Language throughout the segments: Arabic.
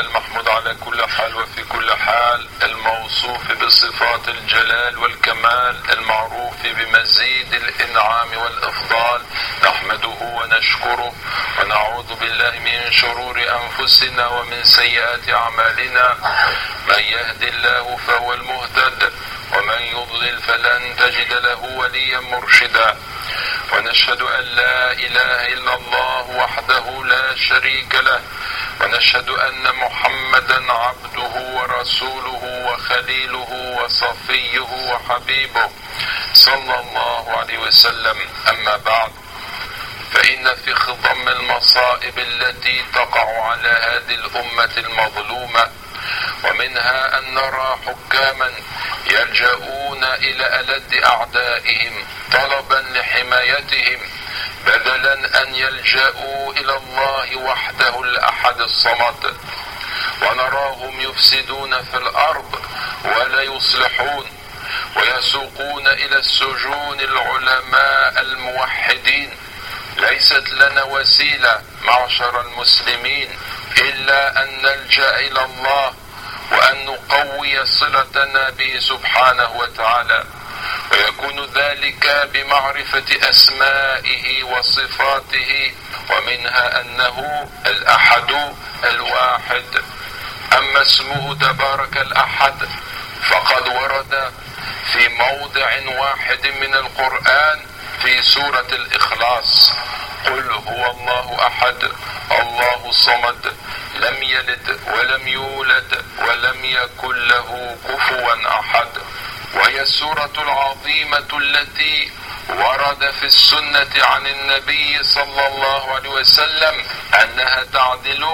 المحمود على كل حال وفي كل حال الموصوف بصفات الجلال والكمال المعروف بمزيد الإنعام والإفضال. نحمده ونشكره ونعوذ بالله من شرور أنفسنا ومن سيئات أعمالنا. من يهد الله فهو المهتد ومن يضلل فلن تجد له وليا مرشدا. ونشهد أن لا إله إلا الله وحده لا شريك له ونشهد أن محمدا عبده ورسوله وخليله وصفيه وحبيبه صلى الله عليه وسلم. أما بعد فإن في خضم المصائب التي تقع على هذه الأمة المظلومة ومنها أن نرى حكاما يلجؤون إلى ألد أعدائهم طلبا لحمايتهم بدلا أن يلجأوا إلى الله وحده الأحد الصمد ونراهم يفسدون في الأرض ولا يصلحون ويسوقون إلى السجون العلماء الموحدين. ليست لنا وسيلة معشر المسلمين إلا أن نلجأ إلى الله وأن نقوي صلتنا به سبحانه وتعالى. ويكون ذلك بمعرفة أسمائه وصفاته ومنها أنه الأحد الواحد. أما اسمه تبارك الأحد فقد ورد في موضع واحد من القرآن في سورة الإخلاص. قل هو الله أحد الله الصمد لم يلد ولم يولد ولم يكن له كفوا أحد. وهي السورة العظيمة التي ورد في السنة عن النبي صلى الله عليه وسلم أنها تعدل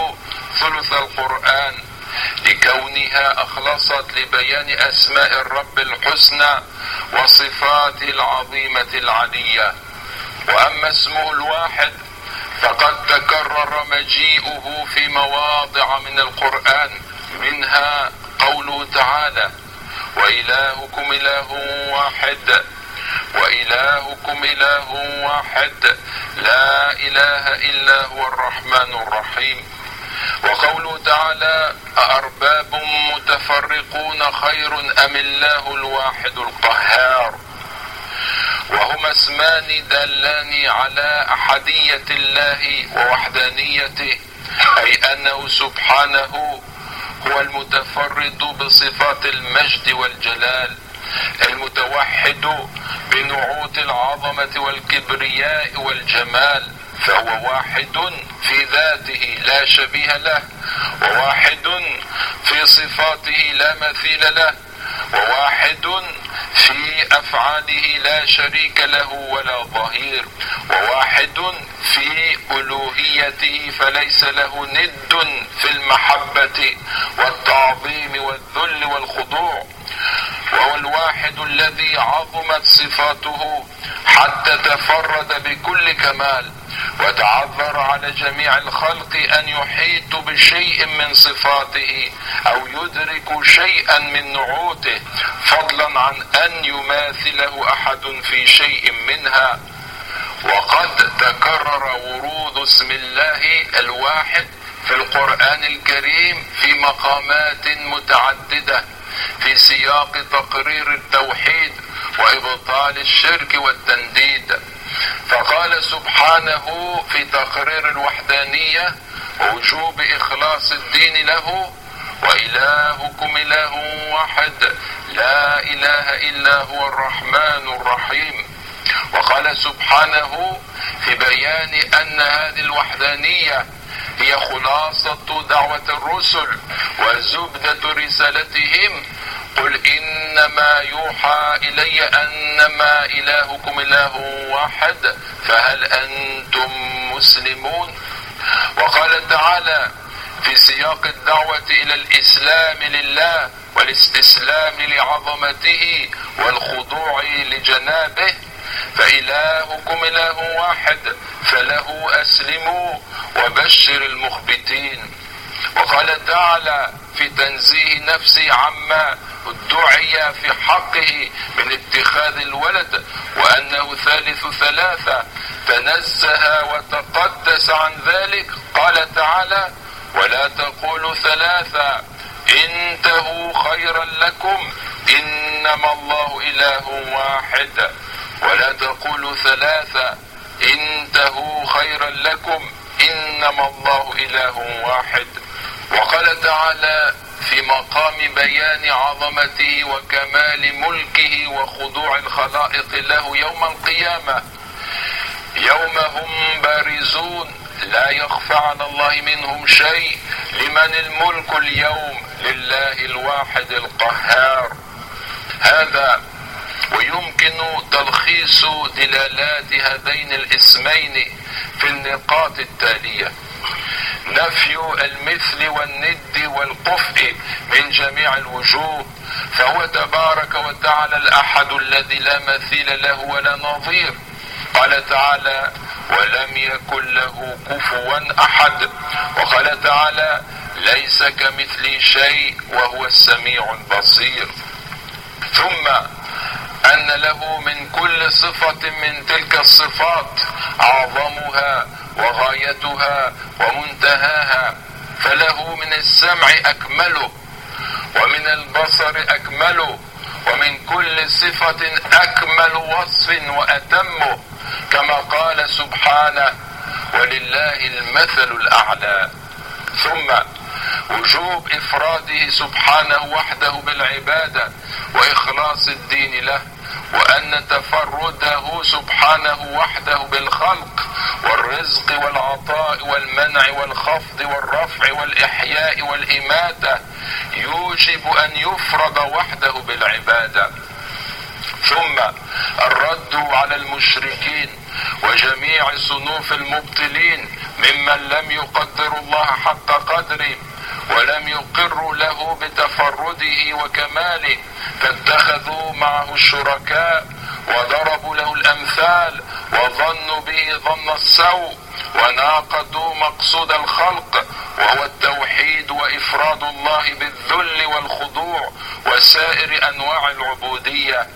ثلث القرآن لكونها أخلصت لبيان أسماء الرب الحسنى وصفاته العظيمة العلية. وأما اسمه الواحد فقد تكرر مجيئه في مواضع من القرآن منها قوله تعالى وإلهكم إله واحد. وإلهكم إله واحد. لا إله إلا هو الرحمن الرحيم. وقوله تعالى أأرباب متفرقون خير أم الله الواحد القهار؟ وهما اسمان دلان على أحدية الله ووحدانيته أي أنه سبحانه هو المتفرد بصفات المجد والجلال المتوحد بنعوت العظمة والكبرياء والجمال فهو واحد في ذاته لا شبيه له وواحد في صفاته لا مثيل له وواحد في أفعاله لا شريك له ولا ظهير وواحد في ألوهيته فليس له ند في المحبة والتعظيم والذل والخضوع وهو الواحد الذي عظمت صفاته حتى تفرد بكل كمال. وتعذر على جميع الخلق أن يحيطوا بشيء من صفاته أو يدركوا شيئا من نعوته فضلا عن أن يماثله أحد في شيء منها. وقد تكرر ورود اسم الله الواحد في القرآن الكريم في مقامات متعددة في سياق تقرير التوحيد وإبطال الشرك والتنديد. فقال سبحانه في تقرير الوحدانية ووجوب إخلاص الدين له وإلهكم إله واحد لا إله إلا هو الرحمن الرحيم. وقال سبحانه في بيان أن هذه الوحدانية هي خلاصة دعوة الرسل وزبدة رسالتهم قل إنما يوحى إلي أنما إلهكم إله واحد فهل أنتم مسلمون؟ وقال تعالى في سياق الدعوة إلى الإسلام لله والاستسلام لعظمته والخضوع لجنابه فإلهكم إله واحد فله أسلموا وبشر المخبتين. وقال تعالى في تنزيه نفسه عما ادعي في حقه من اتخاذ الولد وأنه ثالث ثلاثة. تنزه وتقدس عن ذلك. قال تعالى ولا تقولوا ثلاثة. انتهوا خيرا لكم. إنما الله إله واحد. ولا تقولوا ثلاثة. انتهوا خيرا لكم. إنما الله إله واحد. وقال تعالى في مقام بيان عظمته وكمال ملكه وخضوع الخلائق له يوم القيامة. يوم هم بارزون لا يخفى على الله منهم شيء. لمن الملك اليوم؟ لله الواحد القهار. هذا ويمكن تلخيص دلالات هذين الاسمين في النقاط التالية. نفي المثل والند والقفء من جميع الوجوه فهو تبارك وتعالى الأحد الذي لا مثيل له ولا نظير. قال تعالى ولم يكن له كفوا أحد وقال تعالى ليس كمثلي شيء وهو السميع البصير ثم أن له من كل صفة من تلك الصفات أعظمها وغايتها ومنتهاها فله من السمع أكمله ومن البصر أكمله ومن كل صفة أكمل وصف واتمه كما قال سبحانه ولله المثل الأعلى ثم وجوب إفراده سبحانه وحده بالعبادة وإخلاص الدين له وأن تفرده سبحانه وحده بالخلق والرزق والعطاء والمنع والخفض والرفع والإحياء والإماتة يوجب أن يفرض وحده بالعبادة. ثم الرد على المشركين وجميع صنوف المبطلين ممن لم يقدروا الله حق قدره ولم يقروا له بتفرده وكماله فاتخذوا معه الشركاء وضربوا له الأمثال وظنوا به ظن السوء وناقضوا مقصود الخلق وهو التوحيد وإفراد الله بالذل والخضوع وسائر أنواع العبودية.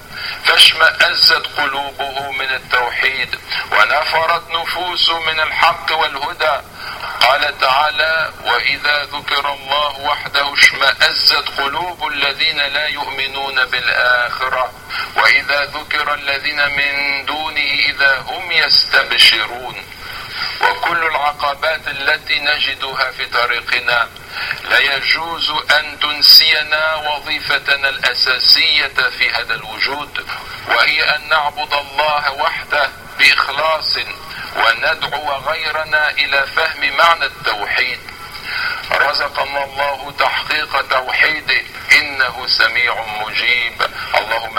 فاشمأزت قلوبه من التوحيد ونفرت نفوسه من الحق والهدى. قال تعالى وإذا ذكر الله وحده اشمأزت قلوب الذين لا يؤمنون بالآخرة. وإذا ذكر الذين من دونه إذا هم يستبشرون. وكل العقبات التي نجدها في طريقنا لا يجوز أن تنسينا وظيفتنا الأساسية في هذا الوجود وهي أن نعبد الله وحده بإخلاص وندعو غيرنا إلى فهم معنى التوحيد. رزقنا الله تحقيق توحيده إنه سميع مجيب. اللهم